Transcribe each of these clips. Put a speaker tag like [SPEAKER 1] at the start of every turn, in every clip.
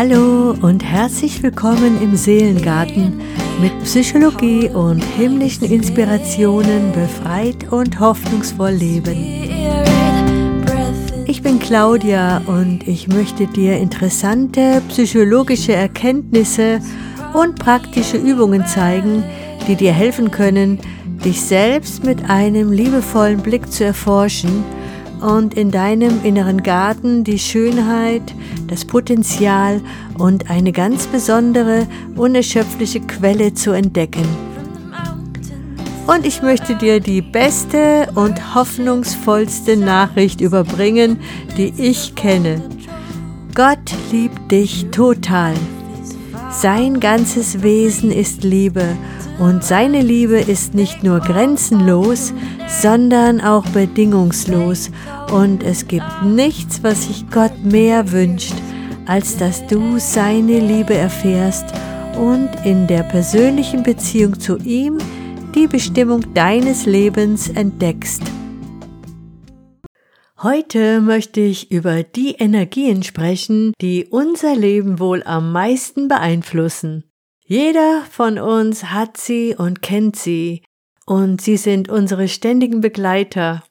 [SPEAKER 1] Hallo und herzlich willkommen im Seelengarten mit Psychologie und himmlischen Inspirationen befreit und hoffnungsvoll leben. Ich bin Claudia und ich möchte dir interessante psychologische Erkenntnisse und praktische Übungen zeigen, die dir helfen können, dich selbst mit einem liebevollen Blick zu erforschen und in deinem inneren Garten die Schönheit, das Potenzial und eine ganz besondere, unerschöpfliche Quelle zu entdecken. Und ich möchte dir die beste und hoffnungsvollste Nachricht überbringen, die ich kenne. Gott liebt dich total. Sein ganzes Wesen ist Liebe und seine Liebe ist nicht nur grenzenlos, sondern auch bedingungslos. Und es gibt nichts, was sich Gott mehr wünscht, als dass du seine Liebe erfährst und in der persönlichen Beziehung zu ihm die Bestimmung deines Lebens entdeckst. Heute möchte ich über die Energien sprechen, die unser Leben wohl am meisten beeinflussen. Jeder von uns hat sie und kennt sie, und sie sind unsere ständigen Begleiter.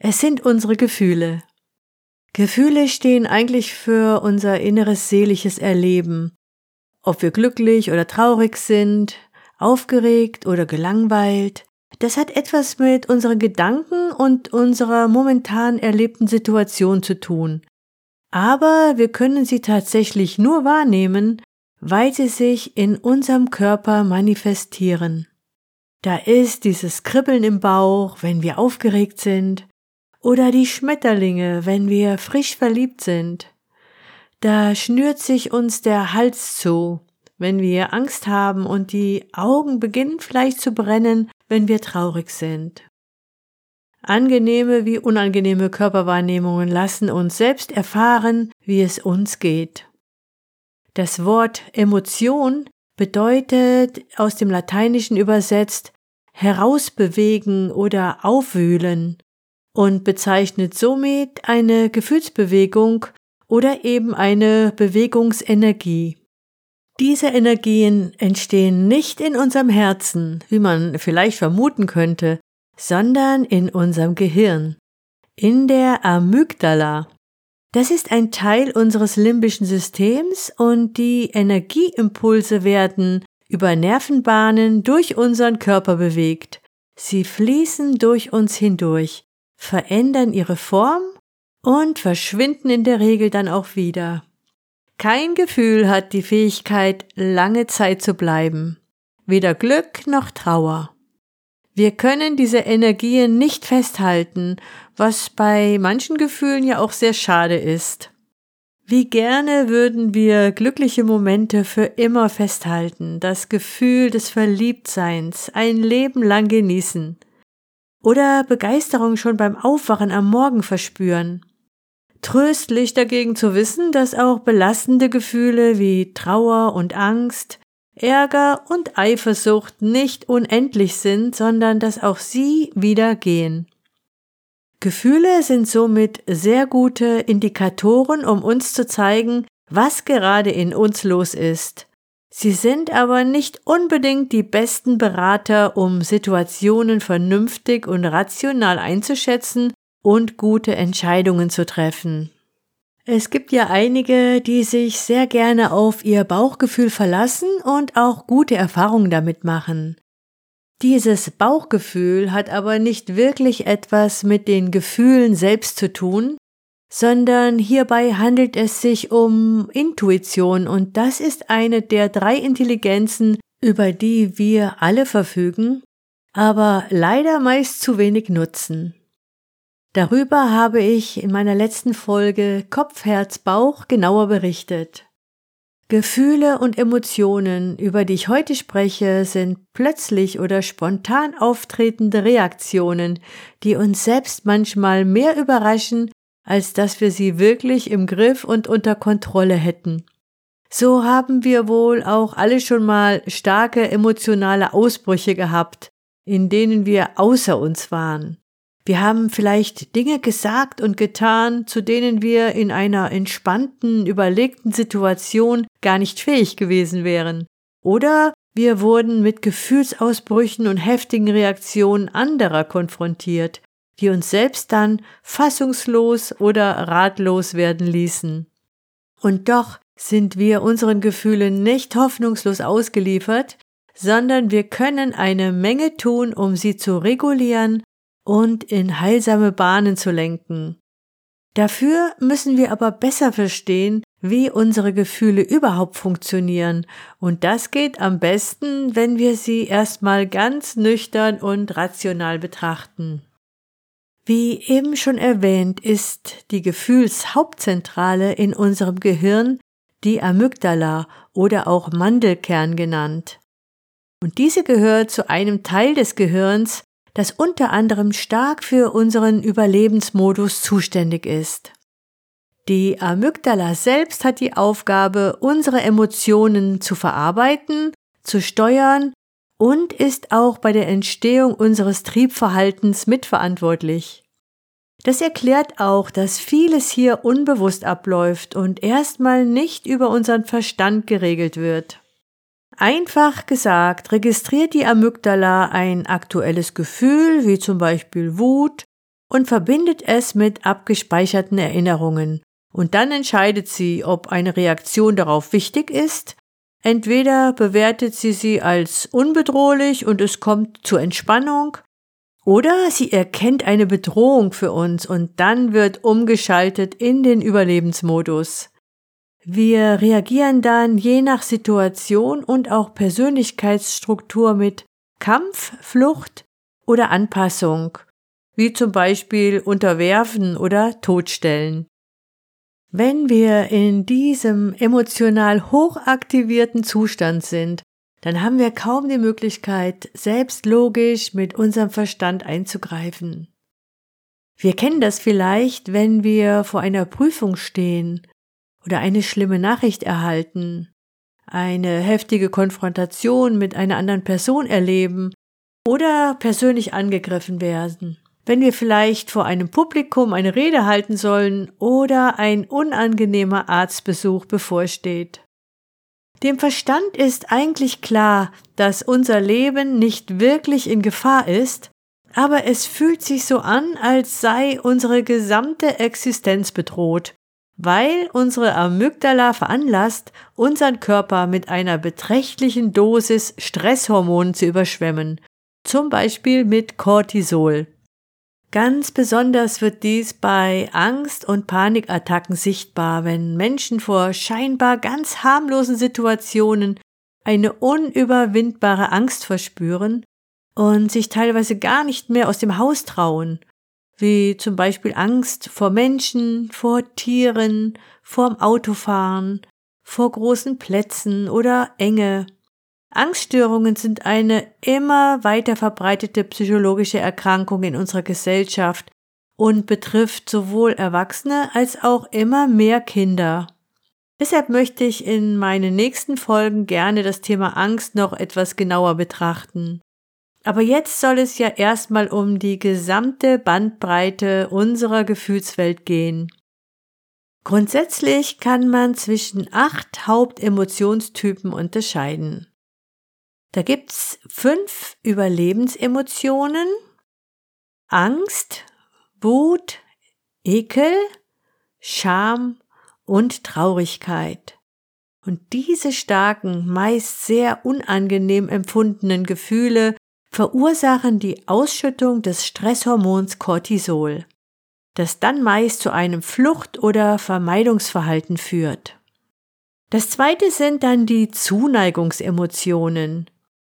[SPEAKER 1] Es sind unsere Gefühle. Gefühle stehen eigentlich für unser inneres seelisches Erleben. Ob wir glücklich oder traurig sind, aufgeregt oder gelangweilt, das hat etwas mit unseren Gedanken und unserer momentan erlebten Situation zu tun. Aber wir können sie tatsächlich nur wahrnehmen, weil sie sich in unserem Körper manifestieren. Da ist dieses Kribbeln im Bauch, wenn wir aufgeregt sind, oder die Schmetterlinge, wenn wir frisch verliebt sind. Da schnürt sich uns der Hals zu, wenn wir Angst haben und die Augen beginnen vielleicht zu brennen, wenn wir traurig sind. Angenehme wie unangenehme Körperwahrnehmungen lassen uns selbst erfahren, wie es uns geht. Das Wort Emotion bedeutet aus dem Lateinischen übersetzt herausbewegen oder aufwühlen und bezeichnet somit eine Gefühlsbewegung oder eben eine Bewegungsenergie. Diese Energien entstehen nicht in unserem Herzen, wie man vielleicht vermuten könnte, sondern in unserem Gehirn, in der Amygdala. Das ist ein Teil unseres limbischen Systems und die Energieimpulse werden über Nervenbahnen durch unseren Körper bewegt. Sie fließen durch uns hindurch, verändern ihre Form und verschwinden in der Regel dann auch wieder. Kein Gefühl hat die Fähigkeit, lange Zeit zu bleiben. Weder Glück noch Trauer. Wir können diese Energien nicht festhalten, was bei manchen Gefühlen ja auch sehr schade ist. Wie gerne würden wir glückliche Momente für immer festhalten, das Gefühl des Verliebtseins ein Leben lang genießen oder Begeisterung schon beim Aufwachen am Morgen verspüren. Tröstlich dagegen zu wissen, dass auch belastende Gefühle wie Trauer und Angst, Ärger und Eifersucht nicht unendlich sind, sondern dass auch sie wieder gehen. Gefühle sind somit sehr gute Indikatoren, um uns zu zeigen, was gerade in uns los ist. Sie sind aber nicht unbedingt die besten Berater, um Situationen vernünftig und rational einzuschätzen und gute Entscheidungen zu treffen. Es gibt ja einige, die sich sehr gerne auf ihr Bauchgefühl verlassen und auch gute Erfahrungen damit machen. Dieses Bauchgefühl hat aber nicht wirklich etwas mit den Gefühlen selbst zu tun, sondern hierbei handelt es sich um Intuition und das ist eine der drei Intelligenzen, über die wir alle verfügen, aber leider meist zu wenig nutzen. Darüber habe ich in meiner letzten Folge Kopf, Herz, Bauch genauer berichtet. Gefühle und Emotionen, über die ich heute spreche, sind plötzlich oder spontan auftretende Reaktionen, die uns selbst manchmal mehr überraschen, als dass wir sie wirklich im Griff und unter Kontrolle hätten. So haben wir wohl auch alle schon mal starke emotionale Ausbrüche gehabt, in denen wir außer uns waren. Wir haben vielleicht Dinge gesagt und getan, zu denen wir in einer entspannten, überlegten Situation gar nicht fähig gewesen wären. Oder wir wurden mit Gefühlsausbrüchen und heftigen Reaktionen anderer konfrontiert, die uns selbst dann fassungslos oder ratlos werden ließen. Und doch sind wir unseren Gefühlen nicht hoffnungslos ausgeliefert, sondern wir können eine Menge tun, um sie zu regulieren und in heilsame Bahnen zu lenken. Dafür müssen wir aber besser verstehen, wie unsere Gefühle überhaupt funktionieren, und das geht am besten, wenn wir sie erstmal ganz nüchtern und rational betrachten. Wie eben schon erwähnt, ist die Gefühlshauptzentrale in unserem Gehirn die Amygdala oder auch Mandelkern genannt. Und diese gehört zu einem Teil des Gehirns, das unter anderem stark für unseren Überlebensmodus zuständig ist. Die Amygdala selbst hat die Aufgabe, unsere Emotionen zu verarbeiten, zu steuern und ist auch bei der Entstehung unseres Triebverhaltens mitverantwortlich. Das erklärt auch, dass vieles hier unbewusst abläuft und erstmal nicht über unseren Verstand geregelt wird. Einfach gesagt, registriert die Amygdala ein aktuelles Gefühl, wie zum Beispiel Wut, und verbindet es mit abgespeicherten Erinnerungen. Und dann entscheidet sie, ob eine Reaktion darauf wichtig ist. Entweder bewertet sie sie als unbedrohlich und es kommt zur Entspannung, oder sie erkennt eine Bedrohung für uns und dann wird umgeschaltet in den Überlebensmodus. Wir reagieren dann je nach Situation und auch Persönlichkeitsstruktur mit Kampf, Flucht oder Anpassung, wie zum Beispiel unterwerfen oder totstellen. Wenn wir in diesem emotional hochaktivierten Zustand sind, dann haben wir kaum die Möglichkeit, selbst logisch mit unserem Verstand einzugreifen. Wir kennen das vielleicht, wenn wir vor einer Prüfung stehen oder eine schlimme Nachricht erhalten, eine heftige Konfrontation mit einer anderen Person erleben oder persönlich angegriffen werden. Wenn wir vielleicht vor einem Publikum eine Rede halten sollen oder ein unangenehmer Arztbesuch bevorsteht. Dem Verstand ist eigentlich klar, dass unser Leben nicht wirklich in Gefahr ist, aber es fühlt sich so an, als sei unsere gesamte Existenz bedroht weil unsere Amygdala veranlasst, unseren Körper mit einer beträchtlichen Dosis Stresshormonen zu überschwemmen, zum Beispiel mit Cortisol. Ganz besonders wird dies bei Angst- und Panikattacken sichtbar, wenn Menschen vor scheinbar ganz harmlosen Situationen eine unüberwindbare Angst verspüren und sich teilweise gar nicht mehr aus dem Haus trauen wie zum Beispiel Angst vor Menschen, vor Tieren, vorm Autofahren, vor großen Plätzen oder Enge. Angststörungen sind eine immer weiter verbreitete psychologische Erkrankung in unserer Gesellschaft und betrifft sowohl Erwachsene als auch immer mehr Kinder. Deshalb möchte ich in meinen nächsten Folgen gerne das Thema Angst noch etwas genauer betrachten. Aber jetzt soll es ja erstmal um die gesamte Bandbreite unserer Gefühlswelt gehen. Grundsätzlich kann man zwischen acht Hauptemotionstypen unterscheiden. Da gibt's fünf Überlebensemotionen, Angst, Wut, Ekel, Scham und Traurigkeit. Und diese starken, meist sehr unangenehm empfundenen Gefühle verursachen die Ausschüttung des Stresshormons Cortisol, das dann meist zu einem Flucht- oder Vermeidungsverhalten führt. Das zweite sind dann die Zuneigungsemotionen.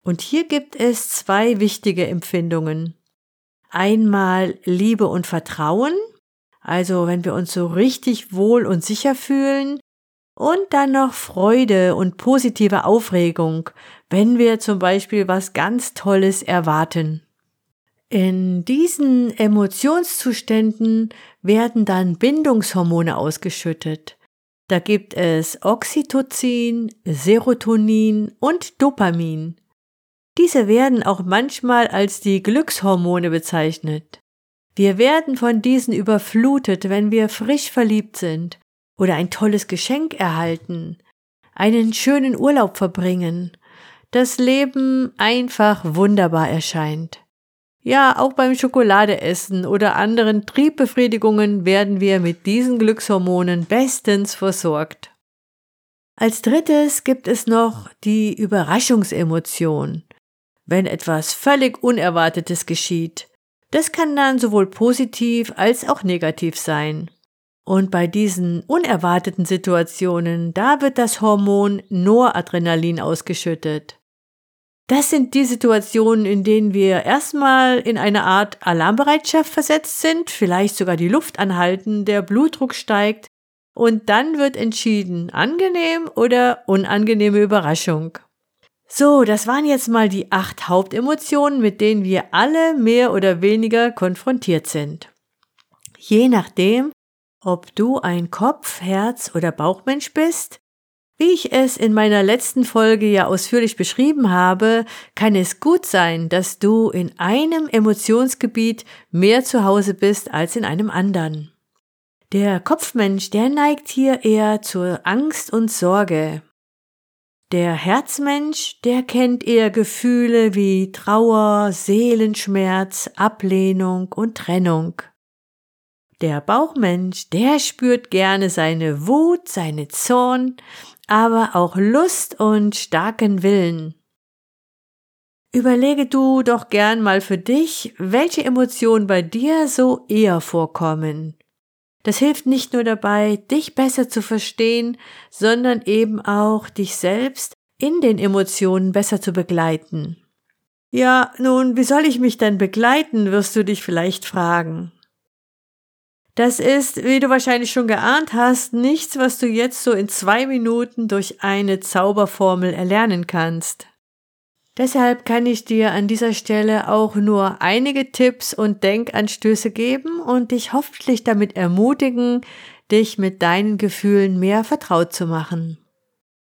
[SPEAKER 1] Und hier gibt es zwei wichtige Empfindungen. Einmal Liebe und Vertrauen, also wenn wir uns so richtig wohl und sicher fühlen, und dann noch Freude und positive Aufregung, wenn wir zum Beispiel was ganz Tolles erwarten. In diesen Emotionszuständen werden dann Bindungshormone ausgeschüttet. Da gibt es Oxytocin, Serotonin und Dopamin. Diese werden auch manchmal als die Glückshormone bezeichnet. Wir werden von diesen überflutet, wenn wir frisch verliebt sind oder ein tolles Geschenk erhalten, einen schönen Urlaub verbringen, das Leben einfach wunderbar erscheint. Ja, auch beim Schokoladeessen oder anderen Triebbefriedigungen werden wir mit diesen Glückshormonen bestens versorgt. Als drittes gibt es noch die Überraschungsemotion, wenn etwas völlig Unerwartetes geschieht. Das kann dann sowohl positiv als auch negativ sein. Und bei diesen unerwarteten Situationen, da wird das Hormon Noradrenalin ausgeschüttet. Das sind die Situationen, in denen wir erstmal in eine Art Alarmbereitschaft versetzt sind, vielleicht sogar die Luft anhalten, der Blutdruck steigt und dann wird entschieden, angenehm oder unangenehme Überraschung. So, das waren jetzt mal die acht Hauptemotionen, mit denen wir alle mehr oder weniger konfrontiert sind. Je nachdem, ob du ein Kopf-, Herz- oder Bauchmensch bist, wie ich es in meiner letzten Folge ja ausführlich beschrieben habe, kann es gut sein, dass du in einem Emotionsgebiet mehr zu Hause bist als in einem anderen. Der Kopfmensch, der neigt hier eher zur Angst und Sorge. Der Herzmensch, der kennt eher Gefühle wie Trauer, Seelenschmerz, Ablehnung und Trennung. Der Bauchmensch, der spürt gerne seine Wut, seine Zorn, aber auch Lust und starken Willen. Überlege du doch gern mal für dich, welche Emotionen bei dir so eher vorkommen. Das hilft nicht nur dabei, dich besser zu verstehen, sondern eben auch dich selbst in den Emotionen besser zu begleiten. Ja, nun, wie soll ich mich denn begleiten, wirst du dich vielleicht fragen. Das ist, wie du wahrscheinlich schon geahnt hast, nichts, was du jetzt so in zwei Minuten durch eine Zauberformel erlernen kannst. Deshalb kann ich dir an dieser Stelle auch nur einige Tipps und Denkanstöße geben und dich hoffentlich damit ermutigen, dich mit deinen Gefühlen mehr vertraut zu machen.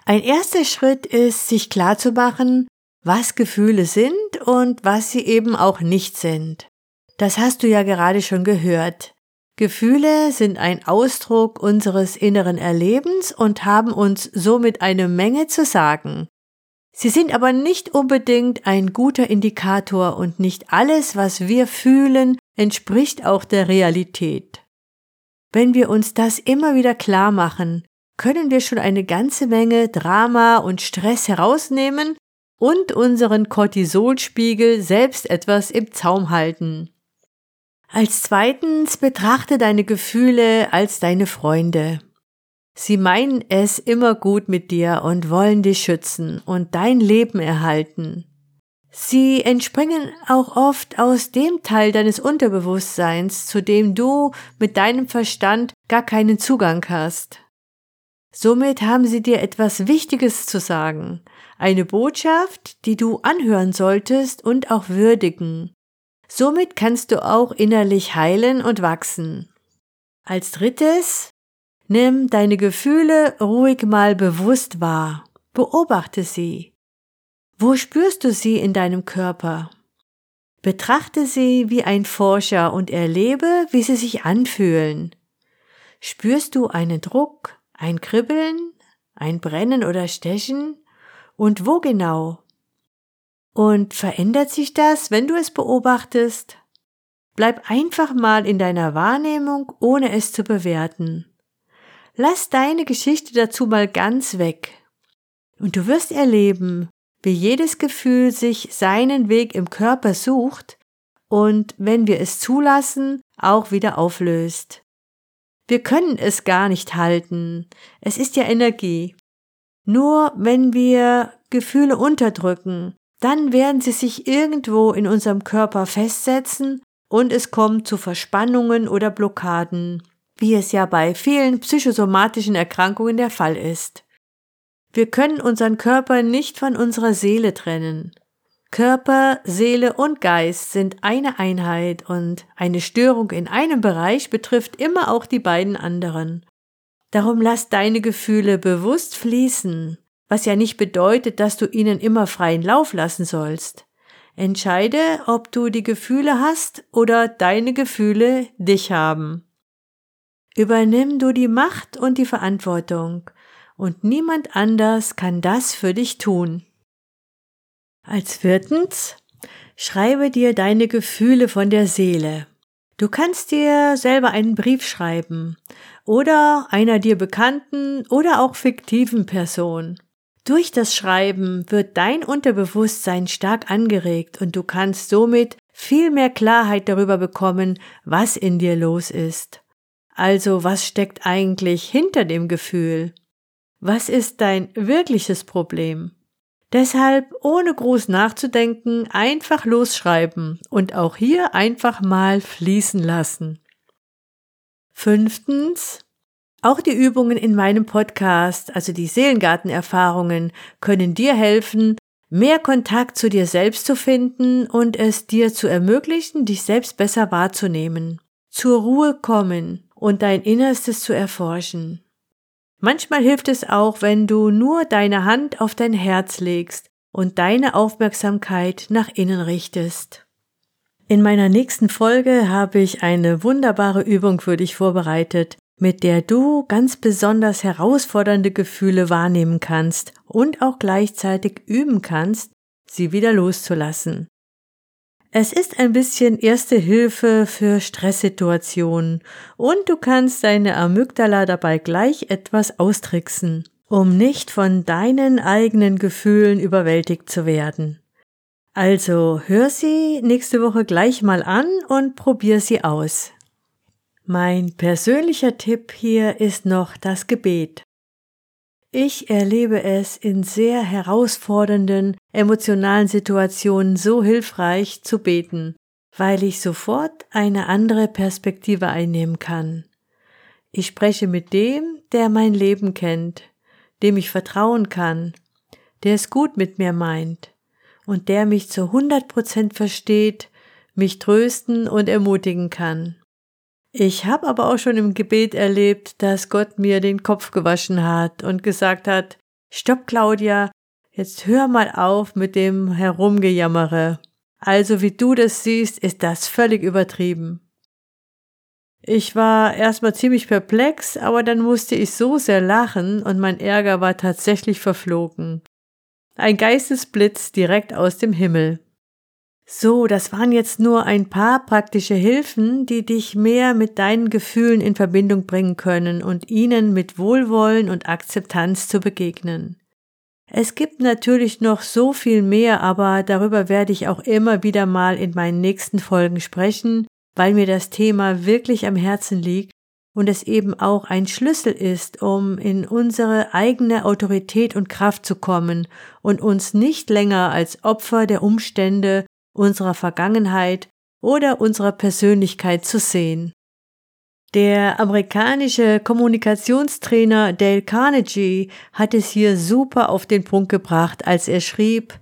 [SPEAKER 1] Ein erster Schritt ist, sich klarzumachen, was Gefühle sind und was sie eben auch nicht sind. Das hast du ja gerade schon gehört. Gefühle sind ein Ausdruck unseres inneren Erlebens und haben uns somit eine Menge zu sagen. Sie sind aber nicht unbedingt ein guter Indikator und nicht alles, was wir fühlen, entspricht auch der Realität. Wenn wir uns das immer wieder klar machen, können wir schon eine ganze Menge Drama und Stress herausnehmen und unseren Cortisolspiegel selbst etwas im Zaum halten. Als zweitens betrachte deine Gefühle als deine Freunde. Sie meinen es immer gut mit dir und wollen dich schützen und dein Leben erhalten. Sie entspringen auch oft aus dem Teil deines Unterbewusstseins, zu dem du mit deinem Verstand gar keinen Zugang hast. Somit haben sie dir etwas Wichtiges zu sagen, eine Botschaft, die du anhören solltest und auch würdigen. Somit kannst du auch innerlich heilen und wachsen. Als drittes, nimm deine Gefühle ruhig mal bewusst wahr. Beobachte sie. Wo spürst du sie in deinem Körper? Betrachte sie wie ein Forscher und erlebe, wie sie sich anfühlen. Spürst du einen Druck, ein Kribbeln, ein Brennen oder Stechen? Und wo genau? Und verändert sich das, wenn du es beobachtest? Bleib einfach mal in deiner Wahrnehmung, ohne es zu bewerten. Lass deine Geschichte dazu mal ganz weg. Und du wirst erleben, wie jedes Gefühl sich seinen Weg im Körper sucht und, wenn wir es zulassen, auch wieder auflöst. Wir können es gar nicht halten. Es ist ja Energie. Nur wenn wir Gefühle unterdrücken, dann werden sie sich irgendwo in unserem Körper festsetzen und es kommt zu Verspannungen oder Blockaden, wie es ja bei vielen psychosomatischen Erkrankungen der Fall ist. Wir können unseren Körper nicht von unserer Seele trennen. Körper, Seele und Geist sind eine Einheit und eine Störung in einem Bereich betrifft immer auch die beiden anderen. Darum lass deine Gefühle bewusst fließen was ja nicht bedeutet, dass du ihnen immer freien Lauf lassen sollst. Entscheide, ob du die Gefühle hast oder deine Gefühle dich haben. Übernimm du die Macht und die Verantwortung und niemand anders kann das für dich tun. Als viertens, schreibe dir deine Gefühle von der Seele. Du kannst dir selber einen Brief schreiben oder einer dir bekannten oder auch fiktiven Person. Durch das Schreiben wird dein Unterbewusstsein stark angeregt und du kannst somit viel mehr Klarheit darüber bekommen, was in dir los ist. Also was steckt eigentlich hinter dem Gefühl? Was ist dein wirkliches Problem? Deshalb, ohne groß nachzudenken, einfach losschreiben und auch hier einfach mal fließen lassen. Fünftens, auch die Übungen in meinem Podcast, also die Seelengartenerfahrungen, können dir helfen, mehr Kontakt zu dir selbst zu finden und es dir zu ermöglichen, dich selbst besser wahrzunehmen, zur Ruhe kommen und dein Innerstes zu erforschen. Manchmal hilft es auch, wenn du nur deine Hand auf dein Herz legst und deine Aufmerksamkeit nach innen richtest. In meiner nächsten Folge habe ich eine wunderbare Übung für dich vorbereitet, mit der du ganz besonders herausfordernde Gefühle wahrnehmen kannst und auch gleichzeitig üben kannst, sie wieder loszulassen. Es ist ein bisschen erste Hilfe für Stresssituationen und du kannst deine Amygdala dabei gleich etwas austricksen, um nicht von deinen eigenen Gefühlen überwältigt zu werden. Also hör sie nächste Woche gleich mal an und probier sie aus. Mein persönlicher Tipp hier ist noch das Gebet. Ich erlebe es in sehr herausfordernden, emotionalen Situationen so hilfreich zu beten, weil ich sofort eine andere Perspektive einnehmen kann. Ich spreche mit dem, der mein Leben kennt, dem ich vertrauen kann, der es gut mit mir meint und der mich zu hundert Prozent versteht, mich trösten und ermutigen kann. Ich habe aber auch schon im Gebet erlebt, dass Gott mir den Kopf gewaschen hat und gesagt hat, Stopp, Claudia, jetzt hör mal auf mit dem Herumgejammere. Also wie du das siehst, ist das völlig übertrieben. Ich war erstmal ziemlich perplex, aber dann musste ich so sehr lachen und mein Ärger war tatsächlich verflogen. Ein Geistesblitz direkt aus dem Himmel. So, das waren jetzt nur ein paar praktische Hilfen, die dich mehr mit deinen Gefühlen in Verbindung bringen können und ihnen mit Wohlwollen und Akzeptanz zu begegnen. Es gibt natürlich noch so viel mehr, aber darüber werde ich auch immer wieder mal in meinen nächsten Folgen sprechen, weil mir das Thema wirklich am Herzen liegt und es eben auch ein Schlüssel ist, um in unsere eigene Autorität und Kraft zu kommen und uns nicht länger als Opfer der Umstände unserer Vergangenheit oder unserer Persönlichkeit zu sehen. Der amerikanische Kommunikationstrainer Dale Carnegie hat es hier super auf den Punkt gebracht, als er schrieb,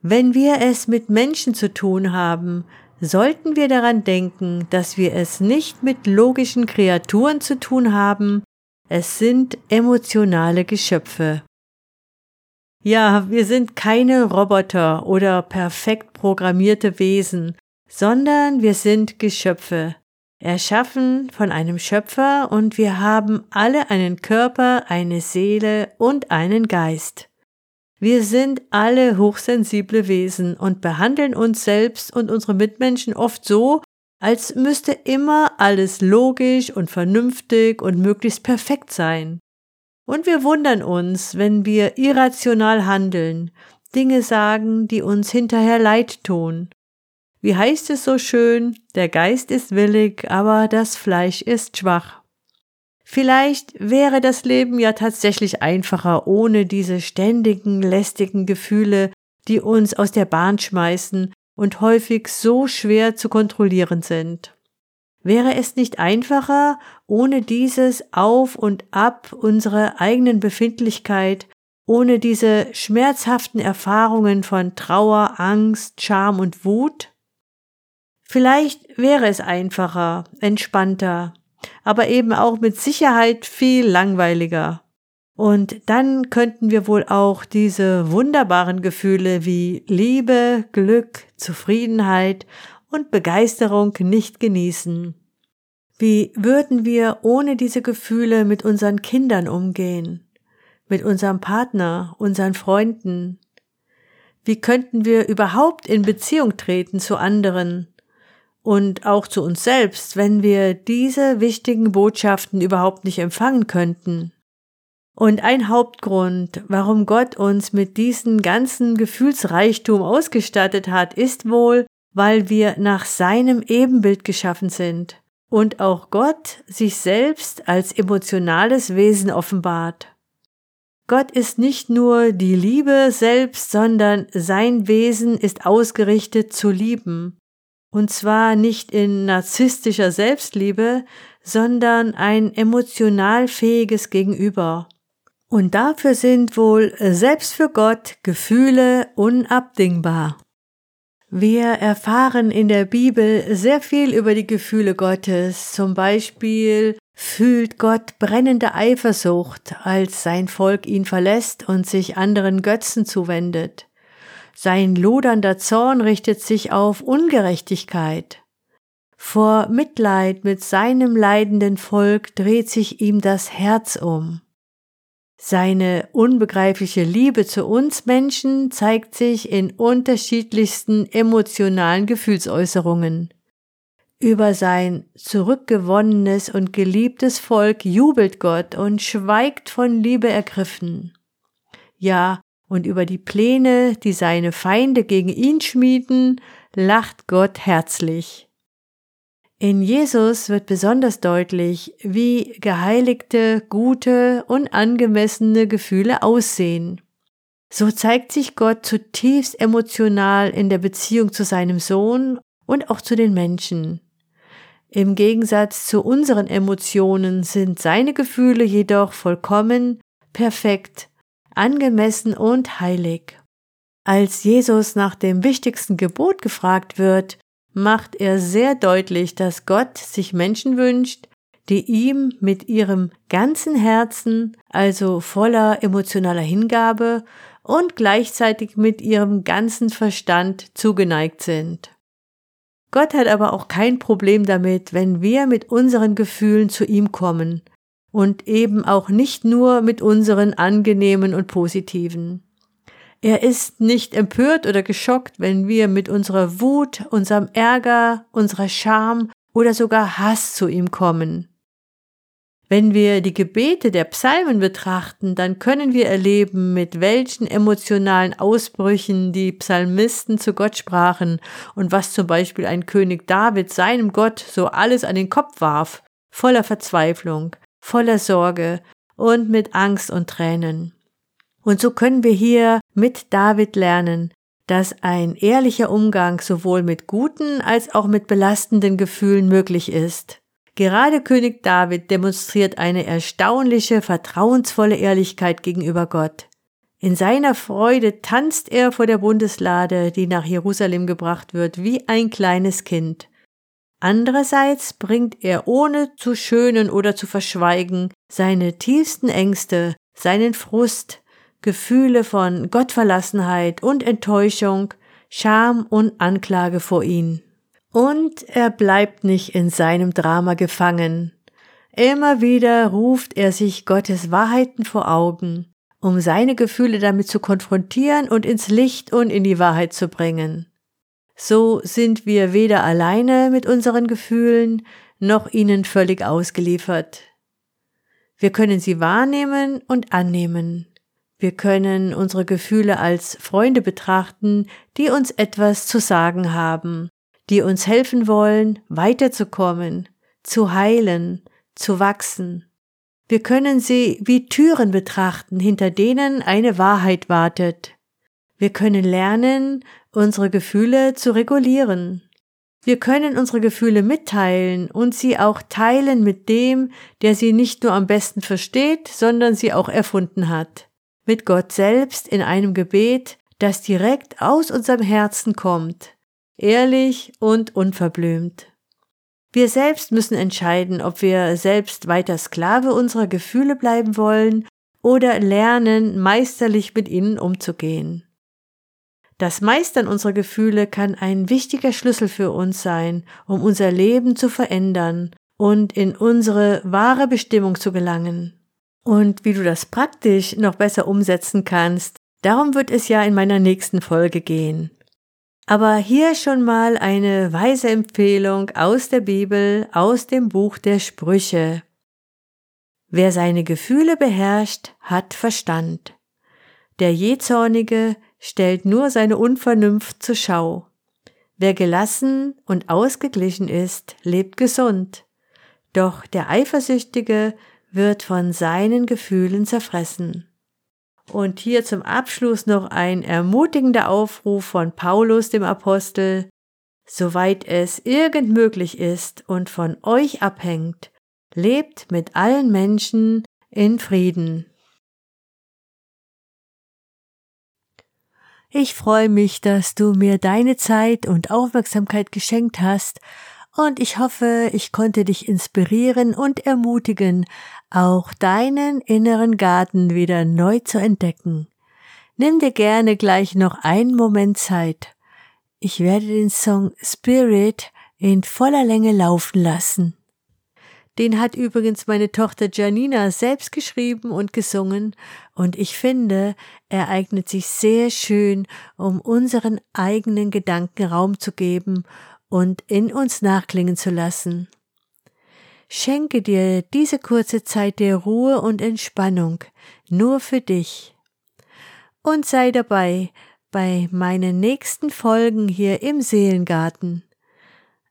[SPEAKER 1] wenn wir es mit Menschen zu tun haben, sollten wir daran denken, dass wir es nicht mit logischen Kreaturen zu tun haben, es sind emotionale Geschöpfe. Ja, wir sind keine Roboter oder perfekt programmierte Wesen, sondern wir sind Geschöpfe, erschaffen von einem Schöpfer und wir haben alle einen Körper, eine Seele und einen Geist. Wir sind alle hochsensible Wesen und behandeln uns selbst und unsere Mitmenschen oft so, als müsste immer alles logisch und vernünftig und möglichst perfekt sein. Und wir wundern uns, wenn wir irrational handeln, Dinge sagen, die uns hinterher leid tun. Wie heißt es so schön, der Geist ist willig, aber das Fleisch ist schwach. Vielleicht wäre das Leben ja tatsächlich einfacher ohne diese ständigen, lästigen Gefühle, die uns aus der Bahn schmeißen und häufig so schwer zu kontrollieren sind. Wäre es nicht einfacher, ohne dieses Auf und Ab unserer eigenen Befindlichkeit, ohne diese schmerzhaften Erfahrungen von Trauer, Angst, Scham und Wut? Vielleicht wäre es einfacher, entspannter, aber eben auch mit Sicherheit viel langweiliger. Und dann könnten wir wohl auch diese wunderbaren Gefühle wie Liebe, Glück, Zufriedenheit und Begeisterung nicht genießen. Wie würden wir ohne diese Gefühle mit unseren Kindern umgehen, mit unserem Partner, unseren Freunden? Wie könnten wir überhaupt in Beziehung treten zu anderen und auch zu uns selbst, wenn wir diese wichtigen Botschaften überhaupt nicht empfangen könnten? Und ein Hauptgrund, warum Gott uns mit diesem ganzen Gefühlsreichtum ausgestattet hat, ist wohl, weil wir nach seinem Ebenbild geschaffen sind und auch Gott sich selbst als emotionales Wesen offenbart. Gott ist nicht nur die Liebe selbst, sondern sein Wesen ist ausgerichtet zu lieben. Und zwar nicht in narzisstischer Selbstliebe, sondern ein emotional fähiges Gegenüber. Und dafür sind wohl selbst für Gott Gefühle unabdingbar. Wir erfahren in der Bibel sehr viel über die Gefühle Gottes. Zum Beispiel fühlt Gott brennende Eifersucht, als sein Volk ihn verlässt und sich anderen Götzen zuwendet. Sein lodernder Zorn richtet sich auf Ungerechtigkeit. Vor Mitleid mit seinem leidenden Volk dreht sich ihm das Herz um. Seine unbegreifliche Liebe zu uns Menschen zeigt sich in unterschiedlichsten emotionalen Gefühlsäußerungen. Über sein zurückgewonnenes und geliebtes Volk jubelt Gott und schweigt von Liebe ergriffen. Ja, und über die Pläne, die seine Feinde gegen ihn schmieden, lacht Gott herzlich. In Jesus wird besonders deutlich, wie geheiligte, gute und angemessene Gefühle aussehen. So zeigt sich Gott zutiefst emotional in der Beziehung zu seinem Sohn und auch zu den Menschen. Im Gegensatz zu unseren Emotionen sind seine Gefühle jedoch vollkommen, perfekt, angemessen und heilig. Als Jesus nach dem wichtigsten Gebot gefragt wird, macht er sehr deutlich, dass Gott sich Menschen wünscht, die ihm mit ihrem ganzen Herzen, also voller emotionaler Hingabe und gleichzeitig mit ihrem ganzen Verstand zugeneigt sind. Gott hat aber auch kein Problem damit, wenn wir mit unseren Gefühlen zu ihm kommen und eben auch nicht nur mit unseren angenehmen und positiven. Er ist nicht empört oder geschockt, wenn wir mit unserer Wut, unserem Ärger, unserer Scham oder sogar Hass zu ihm kommen. Wenn wir die Gebete der Psalmen betrachten, dann können wir erleben, mit welchen emotionalen Ausbrüchen die Psalmisten zu Gott sprachen und was zum Beispiel ein König David seinem Gott so alles an den Kopf warf, voller Verzweiflung, voller Sorge und mit Angst und Tränen. Und so können wir hier mit David lernen, dass ein ehrlicher Umgang sowohl mit guten als auch mit belastenden Gefühlen möglich ist. Gerade König David demonstriert eine erstaunliche, vertrauensvolle Ehrlichkeit gegenüber Gott. In seiner Freude tanzt er vor der Bundeslade, die nach Jerusalem gebracht wird, wie ein kleines Kind. Andererseits bringt er ohne zu schönen oder zu verschweigen seine tiefsten Ängste, seinen Frust, Gefühle von Gottverlassenheit und Enttäuschung, Scham und Anklage vor ihn. Und er bleibt nicht in seinem Drama gefangen. Immer wieder ruft er sich Gottes Wahrheiten vor Augen, um seine Gefühle damit zu konfrontieren und ins Licht und in die Wahrheit zu bringen. So sind wir weder alleine mit unseren Gefühlen, noch ihnen völlig ausgeliefert. Wir können sie wahrnehmen und annehmen. Wir können unsere Gefühle als Freunde betrachten, die uns etwas zu sagen haben, die uns helfen wollen, weiterzukommen, zu heilen, zu wachsen. Wir können sie wie Türen betrachten, hinter denen eine Wahrheit wartet. Wir können lernen, unsere Gefühle zu regulieren. Wir können unsere Gefühle mitteilen und sie auch teilen mit dem, der sie nicht nur am besten versteht, sondern sie auch erfunden hat mit Gott selbst in einem Gebet, das direkt aus unserem Herzen kommt, ehrlich und unverblümt. Wir selbst müssen entscheiden, ob wir selbst weiter Sklave unserer Gefühle bleiben wollen oder lernen, meisterlich mit ihnen umzugehen. Das Meistern unserer Gefühle kann ein wichtiger Schlüssel für uns sein, um unser Leben zu verändern und in unsere wahre Bestimmung zu gelangen. Und wie du das praktisch noch besser umsetzen kannst, darum wird es ja in meiner nächsten Folge gehen. Aber hier schon mal eine weise Empfehlung aus der Bibel, aus dem Buch der Sprüche. Wer seine Gefühle beherrscht, hat Verstand. Der Jähzornige stellt nur seine Unvernunft zur Schau. Wer gelassen und ausgeglichen ist, lebt gesund. Doch der Eifersüchtige wird von seinen Gefühlen zerfressen. Und hier zum Abschluss noch ein ermutigender Aufruf von Paulus dem Apostel, soweit es irgend möglich ist und von euch abhängt, lebt mit allen Menschen in Frieden. Ich freue mich, dass du mir deine Zeit und Aufmerksamkeit geschenkt hast, und ich hoffe, ich konnte dich inspirieren und ermutigen, auch deinen inneren Garten wieder neu zu entdecken. Nimm dir gerne gleich noch einen Moment Zeit. Ich werde den Song Spirit in voller Länge laufen lassen. Den hat übrigens meine Tochter Janina selbst geschrieben und gesungen, und ich finde, er eignet sich sehr schön, um unseren eigenen Gedanken Raum zu geben und in uns nachklingen zu lassen. Schenke dir diese kurze Zeit der Ruhe und Entspannung nur für dich. Und sei dabei bei meinen nächsten Folgen hier im Seelengarten.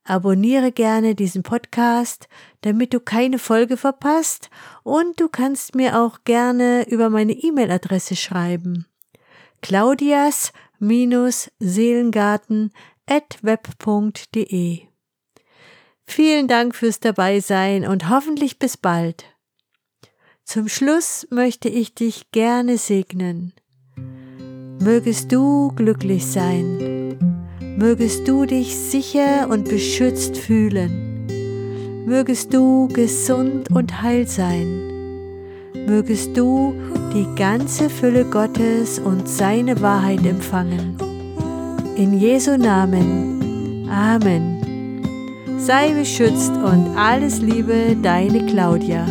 [SPEAKER 1] Abonniere gerne diesen Podcast, damit du keine Folge verpasst und du kannst mir auch gerne über meine E-Mail-Adresse schreiben. Claudias-Seelengarten web.de. Vielen Dank fürs Dabeisein und hoffentlich bis bald. Zum Schluss möchte ich dich gerne segnen. Mögest du glücklich sein. Mögest du dich sicher und beschützt fühlen. Mögest du gesund und heil sein. Mögest du die ganze Fülle Gottes und seine Wahrheit empfangen. In Jesu Namen. Amen. Sei beschützt und alles Liebe, deine Claudia.